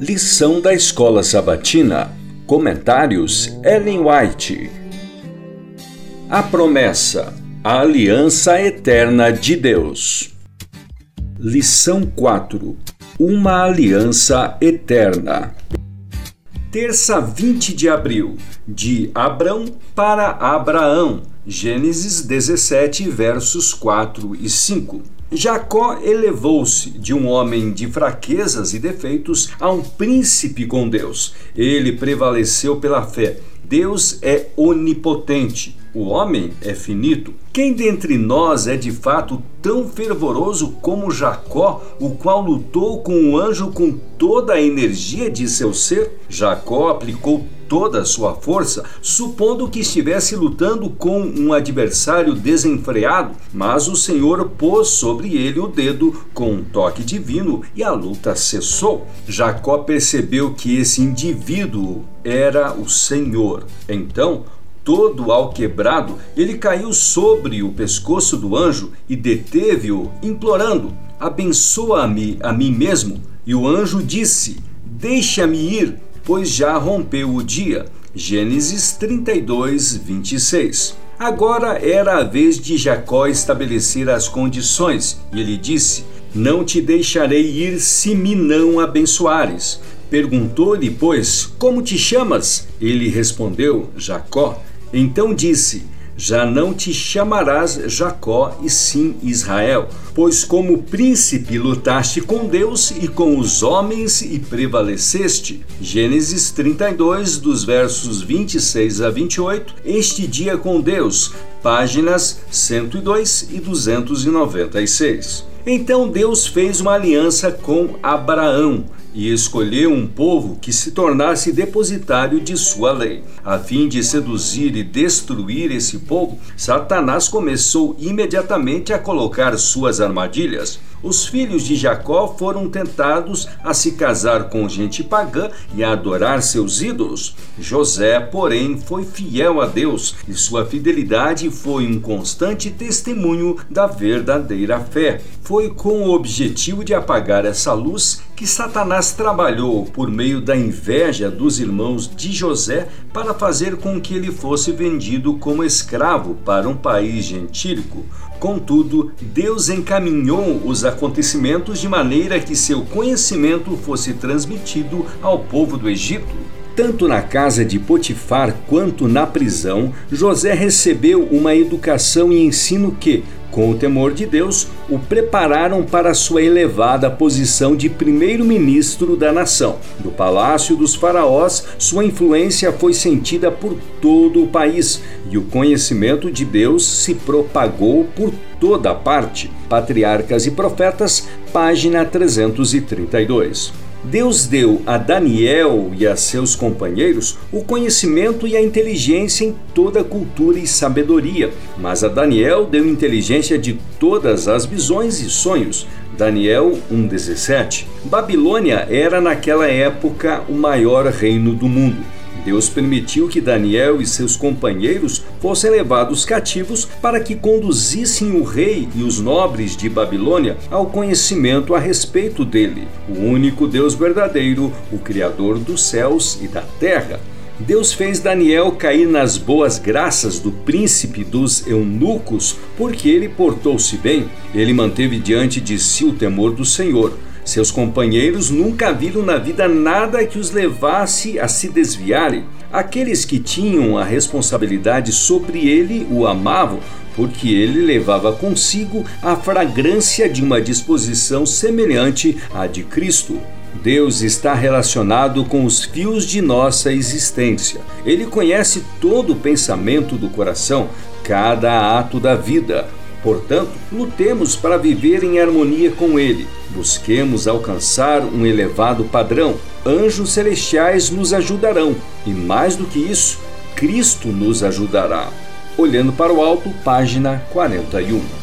Lição da Escola Sabatina. Comentários Ellen White. A promessa. A aliança eterna de Deus. Lição 4. Uma aliança eterna. Terça 20 de abril. De Abrão para Abraão. Gênesis 17, versos 4 e 5. Jacó elevou-se de um homem de fraquezas e defeitos a um príncipe com Deus. Ele prevaleceu pela fé. Deus é onipotente, o homem é finito. Quem dentre nós é de fato tão fervoroso como Jacó, o qual lutou com o anjo com toda a energia de seu ser? Jacó aplicou toda a sua força, supondo que estivesse lutando com um adversário desenfreado, mas o Senhor pôs sobre ele o dedo com um toque divino e a luta cessou. Jacó percebeu que esse indivíduo era o Senhor. Então, todo alquebrado, ele caiu sobre o pescoço do anjo e deteve-o, implorando: Abençoa-me a mim mesmo. E o anjo disse: Deixa-me ir pois já rompeu o dia. Gênesis 32, 26. Agora era a vez de Jacó estabelecer as condições, e ele disse: Não te deixarei ir se me não abençoares. Perguntou-lhe, pois, como te chamas? Ele respondeu, Jacó. Então disse: já não te chamarás Jacó, e sim Israel, pois como príncipe lutaste com Deus e com os homens e prevaleceste. Gênesis 32, dos versos 26 a 28, Este dia com Deus, páginas 102 e 296. Então Deus fez uma aliança com Abraão e escolheu um povo que se tornasse depositário de sua lei. A fim de seduzir e destruir esse povo, Satanás começou imediatamente a colocar suas armadilhas. Os filhos de Jacó foram tentados a se casar com gente pagã e a adorar seus ídolos. José, porém, foi fiel a Deus e sua fidelidade foi um constante testemunho da verdadeira fé. Foi com o objetivo de apagar essa luz que Satanás trabalhou por meio da inveja dos irmãos de José para fazer com que ele fosse vendido como escravo para um país gentílico. Contudo, Deus encaminhou os acontecimentos de maneira que seu conhecimento fosse transmitido ao povo do Egito. Tanto na casa de Potifar quanto na prisão, José recebeu uma educação e ensino que, com o temor de Deus, o prepararam para sua elevada posição de primeiro-ministro da nação. Do palácio dos faraós, sua influência foi sentida por todo o país e o conhecimento de Deus se propagou por toda parte. Patriarcas e Profetas, página 332. Deus deu a Daniel e a seus companheiros o conhecimento e a inteligência em toda cultura e sabedoria, mas a Daniel deu inteligência de todas as visões e sonhos. Daniel 1,17. Babilônia era naquela época o maior reino do mundo. Deus permitiu que Daniel e seus companheiros fossem levados cativos para que conduzissem o rei e os nobres de Babilônia ao conhecimento a respeito dele, o único Deus verdadeiro, o Criador dos céus e da terra. Deus fez Daniel cair nas boas graças do príncipe dos eunucos, porque ele portou-se bem. Ele manteve diante de si o temor do Senhor. Seus companheiros nunca viram na vida nada que os levasse a se desviarem. Aqueles que tinham a responsabilidade sobre ele o amavam, porque ele levava consigo a fragrância de uma disposição semelhante à de Cristo. Deus está relacionado com os fios de nossa existência. Ele conhece todo o pensamento do coração, cada ato da vida. Portanto, lutemos para viver em harmonia com Ele. Busquemos alcançar um elevado padrão. Anjos celestiais nos ajudarão e, mais do que isso, Cristo nos ajudará. Olhando para o alto, página 41.